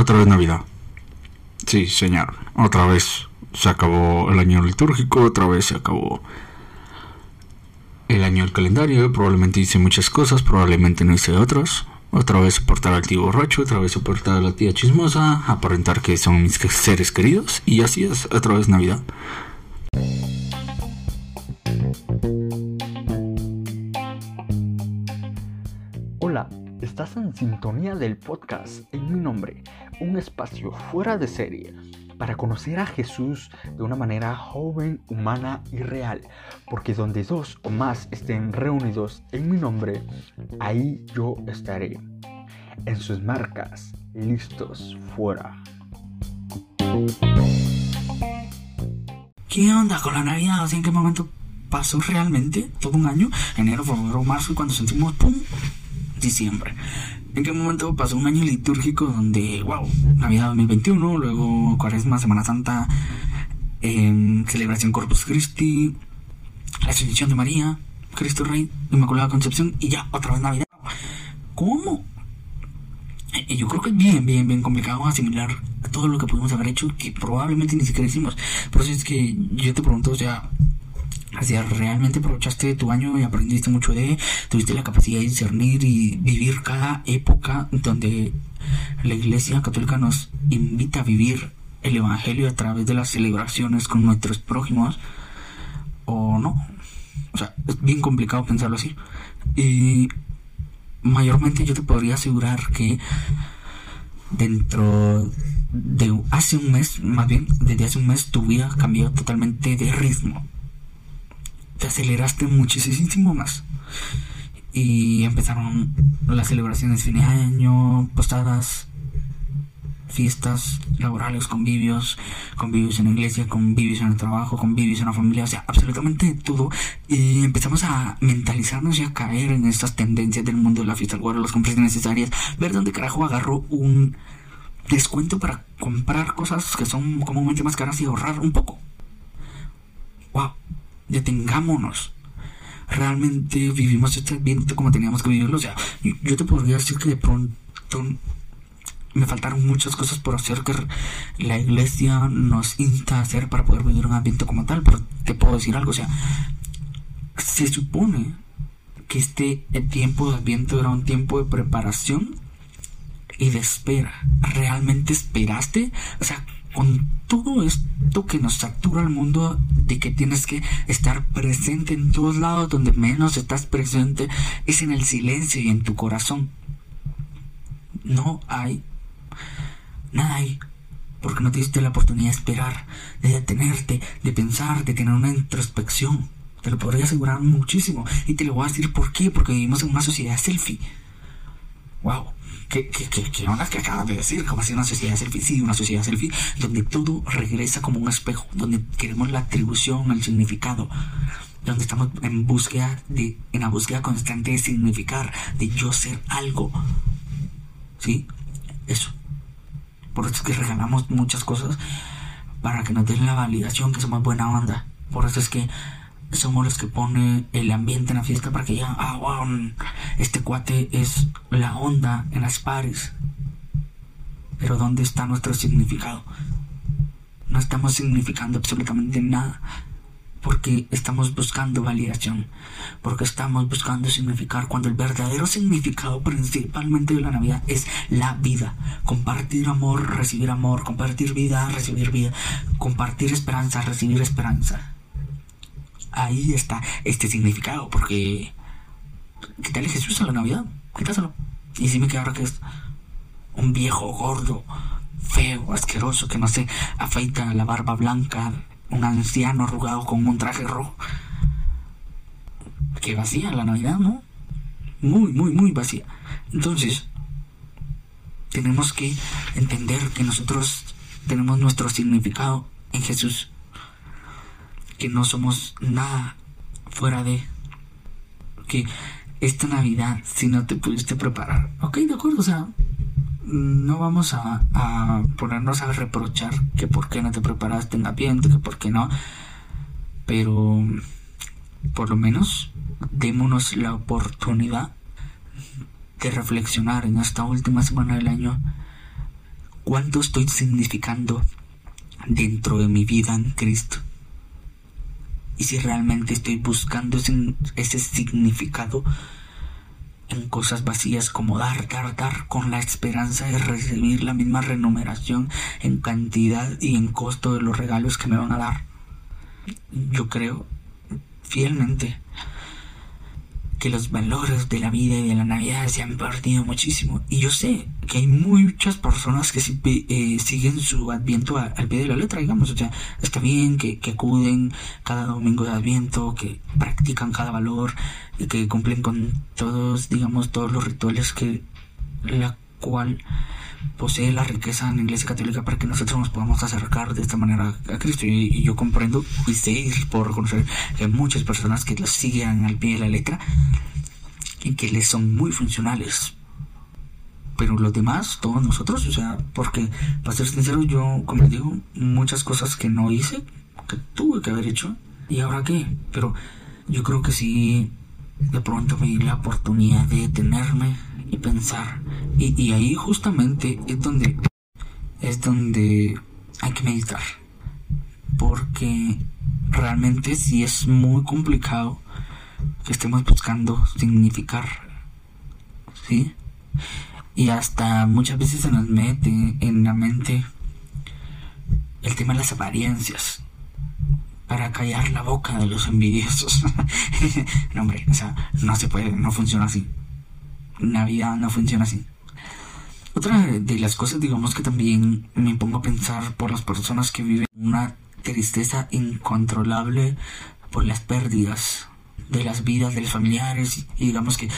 Otra vez Navidad. Sí, señor. Otra vez se acabó el año litúrgico, otra vez se acabó el año del calendario. Probablemente hice muchas cosas, probablemente no hice otras. Otra vez soportar al tío borracho, otra vez soportar a la tía chismosa, aparentar que son mis seres queridos. Y así es, otra vez Navidad. Estás en sintonía del podcast en mi nombre, un espacio fuera de serie para conocer a Jesús de una manera joven, humana y real, porque donde dos o más estén reunidos en mi nombre, ahí yo estaré. En sus marcas, listos, fuera. ¿Qué onda con la Navidad? ¿En qué momento pasó realmente? ¿Todo un año? Enero, febrero, marzo, y cuando sentimos ¡pum! Diciembre. ¿En qué momento pasó un año litúrgico donde, wow, Navidad 2021, luego Cuaresma, Semana Santa, eh, celebración Corpus Christi, la Ascensión de María, Cristo Rey, Inmaculada Concepción y ya, otra vez Navidad? ¿Cómo? Y yo creo que es bien, bien, bien complicado asimilar todo lo que pudimos haber hecho que probablemente ni siquiera hicimos. Por eso es que yo te pregunto, o sea, si realmente aprovechaste tu año y aprendiste mucho de, tuviste la capacidad de discernir y vivir cada época donde la Iglesia Católica nos invita a vivir el Evangelio a través de las celebraciones con nuestros prójimos, o no. O sea, es bien complicado pensarlo así. Y mayormente yo te podría asegurar que dentro de hace un mes, más bien desde hace un mes, tu vida cambió totalmente de ritmo. Te aceleraste muchísimo más. Y empezaron las celebraciones fin de año, postadas, fiestas laborales, convivios, convivios en la iglesia, convivios en el trabajo, convivios en la familia, o sea, absolutamente todo. Y empezamos a mentalizarnos y a caer en estas tendencias del mundo de la fiesta, al las compras necesarias, ver dónde carajo agarró un descuento para comprar cosas que son comúnmente más caras y ahorrar un poco. Wow, detengámonos. Realmente vivimos este ambiente como teníamos que vivirlo. O sea, yo te podría decir que de pronto me faltaron muchas cosas por hacer que la iglesia nos insta a hacer para poder vivir un ambiente como tal, pero te puedo decir algo, o sea, se supone que este tiempo de adviento era un tiempo de preparación y de espera. ¿Realmente esperaste? O sea, con todo esto que nos satura el mundo de que tienes que estar presente en todos lados, donde menos estás presente es en el silencio y en tu corazón. No hay Nada hay. Porque no te diste la oportunidad de esperar, de detenerte, de pensar, de tener una introspección. Te lo podría asegurar muchísimo. Y te lo voy a decir por qué. Porque vivimos en una sociedad selfie. Wow. ¿Qué, qué, qué, qué onda que acabas de decir? ¿Cómo así una sociedad selfie? Sí, una sociedad selfie donde todo regresa como un espejo. Donde queremos la atribución, el significado. Donde estamos en búsqueda de, en la búsqueda constante de significar, de yo ser algo. ¿Sí? Eso. Por eso es que regalamos muchas cosas para que nos den la validación que somos buena onda. Por eso es que somos los que ponen el ambiente en la fiesta para que digan, ah, wow, este cuate es la onda en las pares. Pero ¿dónde está nuestro significado? No estamos significando absolutamente nada porque estamos buscando validación, porque estamos buscando significar cuando el verdadero significado principalmente de la Navidad es la vida, compartir amor, recibir amor, compartir vida, recibir vida, compartir esperanza, recibir esperanza. Ahí está este significado, porque quítale Jesús a la Navidad, quítaselo. Y si me queda ahora que es un viejo gordo, feo, asqueroso, que no se afeita la barba blanca, un anciano arrugado con un traje rojo. Que vacía la Navidad, ¿no? Muy, muy, muy vacía. Entonces, tenemos que entender que nosotros tenemos nuestro significado en Jesús. Que no somos nada fuera de... Que esta Navidad, si no te pudiste preparar, ok, de acuerdo, o sea, no vamos a, ponernos a reprochar que por qué no te preparaste en ambiente, que por qué no, pero por lo menos démonos la oportunidad de reflexionar en esta última semana del año cuánto estoy significando dentro de mi vida en Cristo. Y si realmente estoy buscando ese, significado en cosas vacías como dar, dar, dar, con la esperanza de recibir la misma remuneración en cantidad y en costo de los regalos que me van a dar. Yo creo fielmente que los valores de la vida y de la Navidad se han perdido muchísimo. Y yo sé que hay muchas personas que eh, siguen su Adviento al pie de la letra, digamos. O sea, está bien que, que, acuden cada domingo de Adviento, que practican cada valor y que cumplen con todos, digamos, todos los rituales que la cual posee la riqueza en la Iglesia Católica para que nosotros nos podamos acercar de esta manera a Cristo. Y, yo comprendo y sé y puedo reconocer que hay muchas personas que los siguen al pie de la letra y que les son muy funcionales. Pero los demás, todos nosotros, o sea, porque para ser sincero, yo, como digo, muchas cosas que no hice, que tuve que haber hecho, y ahora qué, pero yo creo que sí, de pronto me di la oportunidad de detenerme y pensar. Y, ahí justamente es donde es donde hay que meditar. Porque realmente sí es muy complicado que estemos buscando significar. ¿Sí? Y hasta muchas veces se nos mete en la mente el tema de las apariencias para callar la boca de los envidiosos. no, hombre, o sea, no se puede, no funciona así. Navidad no funciona así. Otra de las cosas, digamos que también me pongo a pensar por las personas que viven una tristeza incontrolable por las pérdidas de las vidas de los familiares y digamos que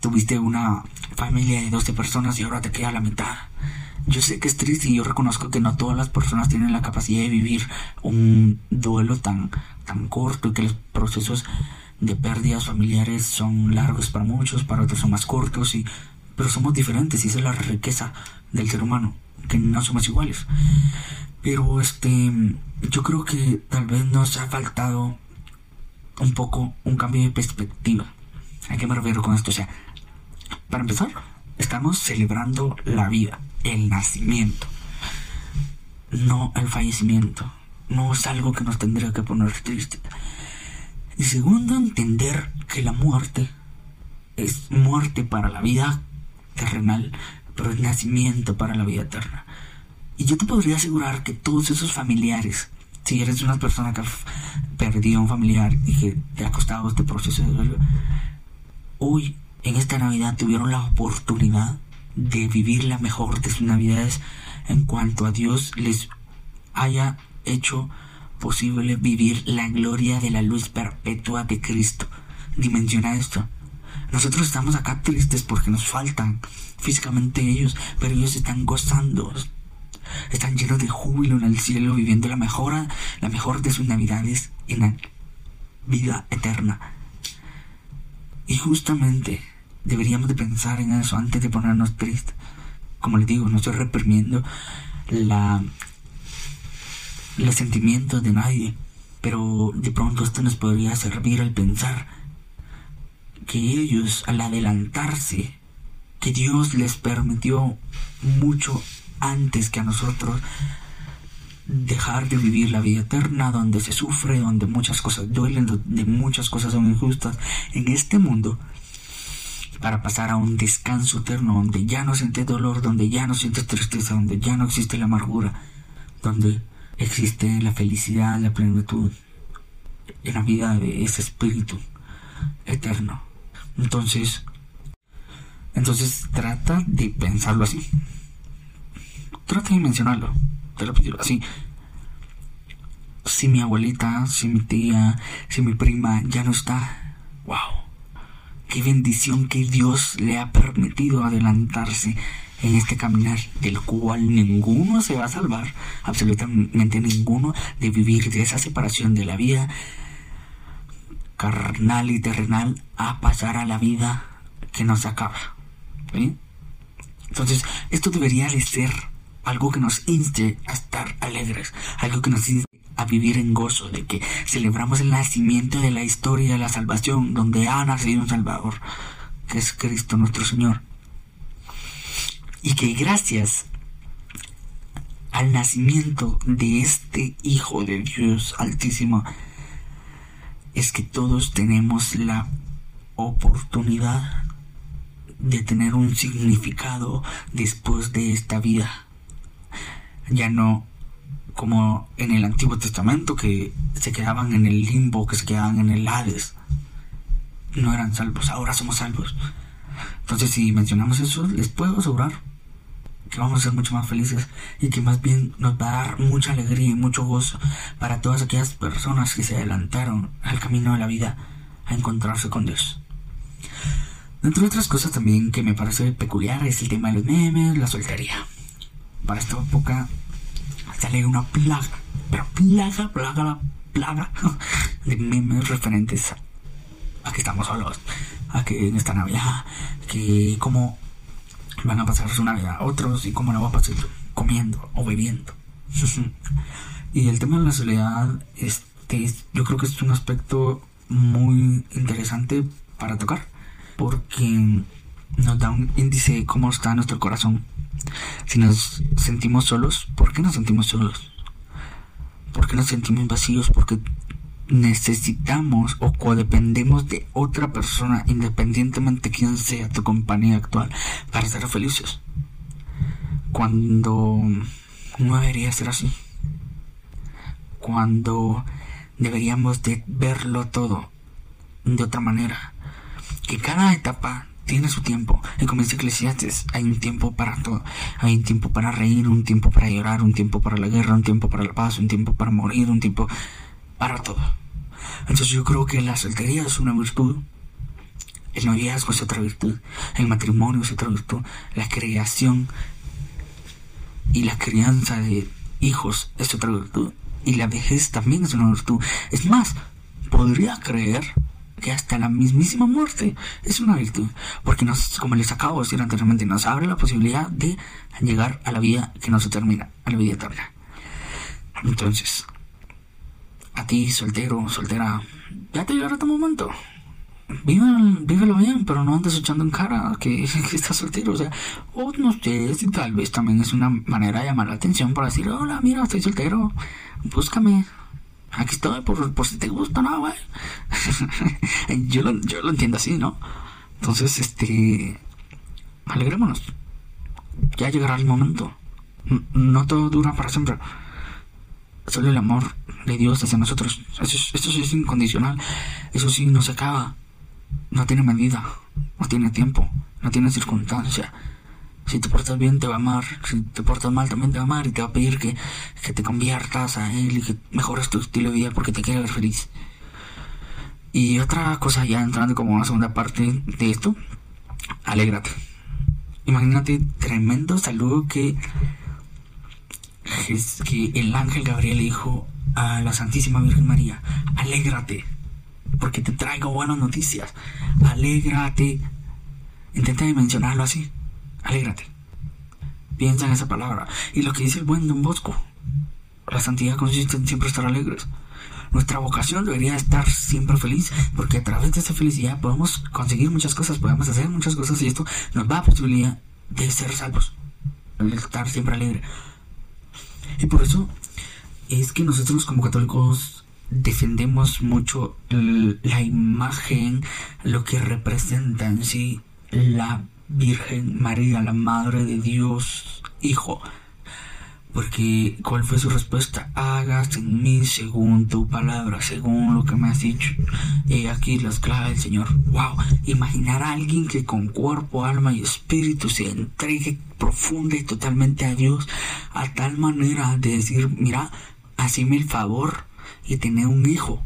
tuviste una familia de 12 personas y ahora te queda la mitad. Yo sé que es triste y yo reconozco que no todas las personas tienen la capacidad de vivir un duelo tan, tan corto y que los procesos de pérdidas familiares son largos para muchos, para otros son más cortos, y, pero somos diferentes y esa es la riqueza del ser humano, que no somos iguales. Pero este, yo creo que tal vez nos ha faltado un poco un cambio de perspectiva. ¿A qué me refiero con esto? O sea, para empezar, estamos celebrando la vida, el nacimiento, no el fallecimiento. No es algo que nos tendría que poner triste. Y segundo, entender que la muerte es muerte para la vida terrenal, pero es nacimiento para la vida eterna. Y yo te podría asegurar que todos esos familiares, si eres una persona que ha perdido un familiar y que te ha costado este proceso de duelo, hoy en esta Navidad tuvieron la oportunidad de vivir la mejor de sus Navidades en cuanto a Dios les haya hecho posible vivir la gloria de la luz perpetua de Cristo. Dimensiona esto. Nosotros estamos acá tristes porque nos faltan físicamente ellos, pero ellos están gozando. Están llenos de júbilo en el cielo, viviendo la mejor, la mejor de sus navidades en la vida eterna. Y justamente deberíamos de pensar en eso antes de ponernos tristes. Como les digo, no estoy reprimiendo la los sentimientos de nadie, pero de pronto esto nos podría servir al pensar que ellos, al adelantarse, que Dios les permitió mucho antes que a nosotros dejar de vivir la vida eterna, donde se sufre, donde muchas cosas duelen, donde muchas cosas son injustas en este mundo, para pasar a un descanso eterno, donde ya no sientes dolor, donde ya no sientes tristeza, donde ya no existe la amargura, donde existe la felicidad, la plenitud en la vida de ese espíritu eterno. Entonces, entonces trata de pensarlo así. Trata de mencionarlo. Te lo pido así. Si mi abuelita, si mi tía, si mi prima ya no está, wow. Qué bendición que Dios le ha permitido adelantarse en este caminar del cual ninguno se va a salvar, absolutamente ninguno, de vivir de esa separación de la vida carnal y terrenal a pasar a la vida que nos acaba. Entonces, esto debería de ser algo que nos inste a estar alegres, algo que nos inste a vivir en gozo, de que celebramos el nacimiento de la historia de la salvación, donde ha nacido un Salvador, que es Cristo nuestro Señor y que gracias al nacimiento de este Hijo de Dios Altísimo es que todos tenemos la oportunidad de tener un significado después de esta vida. Ya no como en el Antiguo Testamento que se quedaban en el limbo, que se quedaban en el Hades. No eran salvos, ahora somos salvos. Entonces si mencionamos eso, les puedo asegurar que vamos a ser mucho más felices y que más bien nos va a dar mucha alegría y mucho gozo para todas aquellas personas que se adelantaron al camino de la vida a encontrarse con Dios. Entre otras cosas también que me parece peculiar es el tema de los memes, la soltería. Para esta época sale una plaga, pero plaga, plaga, plaga de memes referentes a que estamos solos, a que en esta Navidad, que como van a pasar su Navidad otros y cómo la va a pasar comiendo o bebiendo. y el tema de la soledad, este, yo creo que es un aspecto muy interesante para tocar, porque nos da un índice de cómo está nuestro corazón. Si nos sentimos solos, ¿por qué nos sentimos solos? ¿Por qué nos sentimos vacíos? Porque necesitamos o codependemos de otra persona, independientemente de quién sea tu compañía actual, para ser felices. Cuando no debería ser así. Cuando deberíamos de verlo todo de otra manera. Que cada etapa tiene su tiempo. Y como dice Eclesiastes, hay un tiempo para todo. Hay un tiempo para reír, un tiempo para llorar, un tiempo para la guerra, un tiempo para la paz, un tiempo para morir, un tiempo para todo. Entonces yo creo que la soltería es una virtud. El noviazgo es otra virtud. El matrimonio es otra virtud. La creación y la crianza de hijos es otra virtud. Y la vejez también es una virtud. Es más, podría creer que hasta la mismísima muerte es una virtud. Porque nos, como les acabo de decir anteriormente, nos abre la posibilidad de llegar a la vida que no se termina, a la vida eterna. Entonces, a ti, soltero, soltera, ya te llegará tu momento. vívelo bien, pero no andes echando en cara que, estás soltero. O sea, o no sé si tal vez también es una manera de llamar la atención para decir, hola, mira, estoy soltero, búscame. Aquí estoy por, por si te gusta, ¿no, güey? yo, lo, yo lo entiendo así, ¿no? Entonces, este... Alegrémonos. Ya llegará el momento. No todo dura para siempre. Solo el amor de Dios hacia nosotros. Eso, sí es incondicional. Eso sí no se acaba. No tiene medida. No tiene tiempo. No tiene circunstancia. Si te portas bien te va a amar. Si te portas mal también te va a amar. Y te va a pedir que, que te conviertas a Él y que mejores tu estilo de vida porque te quiere ver feliz. Y otra cosa ya entrando como una segunda parte de esto. Alégrate. Imagínate tremendo saludo que que el ángel Gabriel dijo a la Santísima Virgen María, alégrate, porque te traigo buenas noticias, alégrate. Intenta mencionarlo así, alégrate. Piensa en esa palabra. Y lo que dice el buen Don Bosco, la santidad consiste en siempre estar alegres. Nuestra vocación debería estar siempre feliz, porque a través de esa felicidad podemos conseguir muchas cosas, podemos hacer muchas cosas y esto nos da la posibilidad de ser salvos, de estar siempre alegre. Y por eso es que nosotros como católicos defendemos mucho la imagen, lo que representa en sí la Virgen María, la Madre de Dios, Hijo. Porque, ¿cuál fue su respuesta? Hagas en mí según tu palabra, según lo que me has dicho. Y aquí las claves del Señor. ¡Wow! Imaginar a alguien que con cuerpo, alma y espíritu se entregue profunda y totalmente a Dios, a tal manera de decir, mira, haceme el favor y tener un hijo.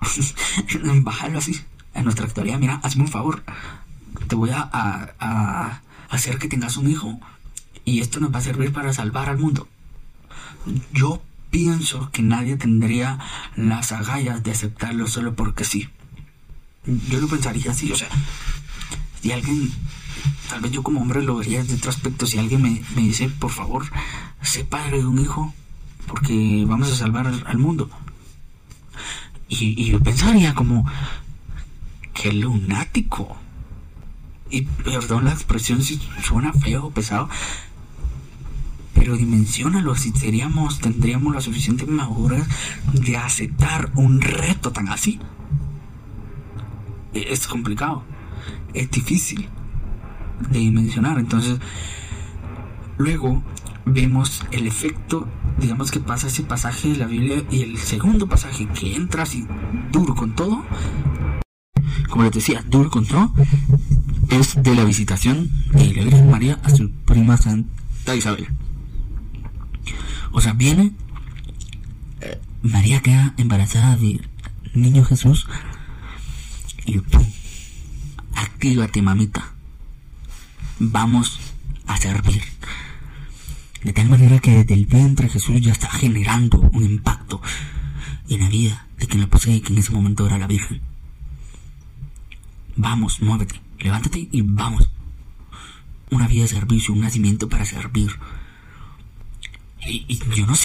Bájalo así. En nuestra actualidad, mira, hazme un favor. Te voy a, a hacer que tengas un hijo y esto nos va a servir para salvar al mundo. Yo pienso que nadie tendría las agallas de aceptarlo solo porque sí. Yo lo pensaría así, o sea, si alguien, tal vez yo como hombre lo vería desde otro aspecto, si alguien me, dice, por favor, sé padre de un hijo, porque vamos a salvar al, mundo. Y, yo pensaría como, qué lunático. Y perdón la expresión si suena feo o pesado, pero dimensionalo si seríamos, tendríamos la suficiente madurez de aceptar un reto tan así. E, es complicado, es difícil de dimensionar. Entonces, luego vemos el efecto, digamos que pasa ese pasaje de la Biblia y el segundo pasaje que entra así duro con todo, como les decía, duro con todo, es de la visitación de la Virgen María a su prima Santa Isabel. O sea, viene, eh, María queda embarazada de niño Jesús y ¡pum! Actívate, mamita. Vamos a servir. De tal manera que desde el vientre Jesús ya está generando un impacto en la vida de quien lo posee, que en ese momento era la Virgen. Vamos, muévete, levántate y vamos. Una vida de servicio, un nacimiento para servir. Y, yo no sé.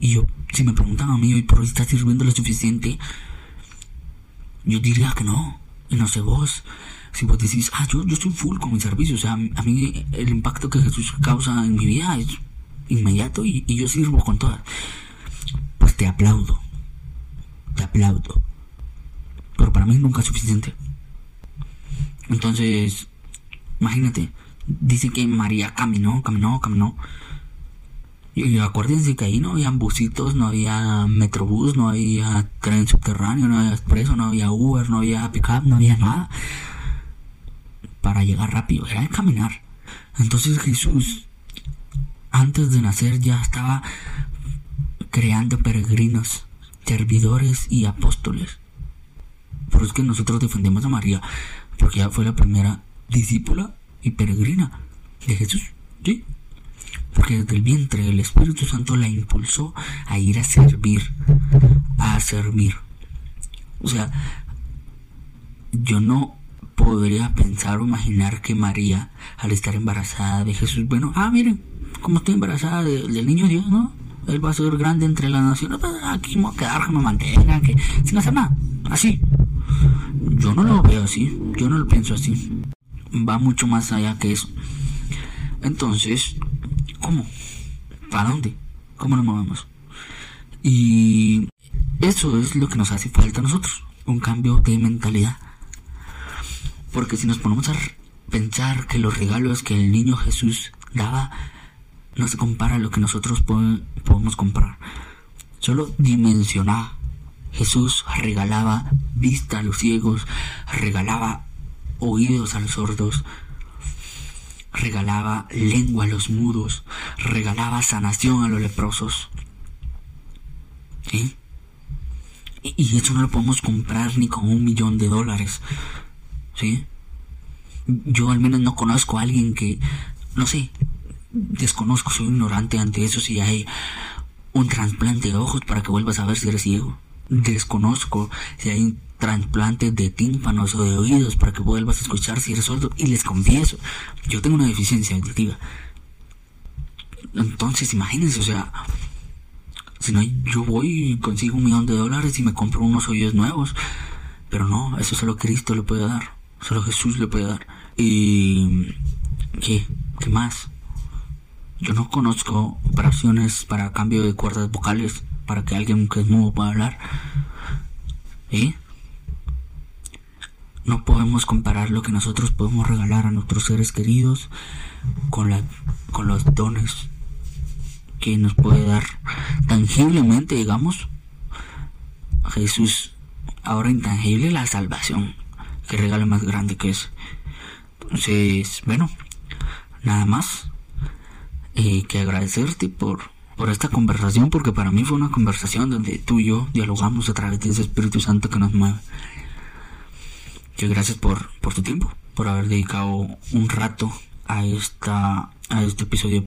Y yo, si me preguntan a mí hoy por hoy está sirviendo lo suficiente, yo diría que no. Y no sé vos. Si vos decís, ah, yo, yo estoy full con mi servicio. O sea, a mí el impacto que Jesús causa en mi vida es inmediato y, y yo sirvo con todas. Pues te aplaudo. Te aplaudo. Pero para mí nunca es suficiente. Entonces, imagínate, dice que María caminó, caminó, caminó. Y acuérdense que ahí no había busitos, no había metrobús, no había tren subterráneo, no había expreso, no había Uber, no había pickup, no había nada. Llegar rápido, era de caminar. Entonces Jesús, antes de nacer, ya estaba creando peregrinos, servidores y apóstoles. Por eso es que nosotros defendemos a María, porque ella fue la primera discípula y peregrina de Jesús. ¿Sí? porque desde el vientre el Espíritu Santo la impulsó a ir a servir, a servir. O sea, yo no podría pensar o imaginar que María, al estar embarazada de Jesús, bueno, ah, miren, como estoy embarazada del niño Dios, ¿no? Él va a ser grande entre las naciones, pues aquí me voy a quedar, que me mantengan, que sin hacer nada, así. Yo no lo veo así, yo no lo pienso así. Va mucho más allá que eso. Entonces, ¿Cómo? ¿Para dónde? ¿Cómo nos movemos? Y eso es lo que nos hace falta a nosotros, un cambio de mentalidad. Porque si nos ponemos a pensar que los regalos que el niño Jesús daba no se compara a lo que nosotros podemos comprar. Solo dimensionar. Jesús regalaba vista a los ciegos, regalaba oídos a los sordos, regalaba lengua a los mudos, regalaba sanación a los leprosos. ¿Sí? Y, eso no lo podemos comprar ni con un millón de dólares. ¿Sí? Yo al menos no conozco a alguien que, no sé, desconozco, soy ignorante ante eso si hay un trasplante de ojos para que vuelvas a ver si eres ciego. Desconozco si hay un trasplante de tímpanos o de oídos para que vuelvas a escuchar si eres sordo. Y les confieso, yo tengo una deficiencia auditiva. Entonces, imagínense, o sea, si no, yo voy y consigo un millón de dólares y me compro unos oídos nuevos. Pero no, eso solo Cristo le puede dar. Solo Jesús le puede dar. Y... ¿Qué? ¿Qué más? Yo no conozco operaciones para cambio de cuerdas vocales para que alguien que es mudo pueda hablar. ¿Eh? No podemos comparar lo que nosotros podemos regalar a nuestros seres queridos con, con los dones que nos puede dar tangiblemente, digamos. Jesús, ahora intangible, la salvación. Que regalo más grande que es. Entonces, bueno, nada más eh, que agradecerte por, por esta conversación, porque para mí fue una conversación donde tú y yo dialogamos a través de ese Espíritu Santo que nos mueve. Que gracias por, por tu tiempo, por haber dedicado un rato a esta a este episodio.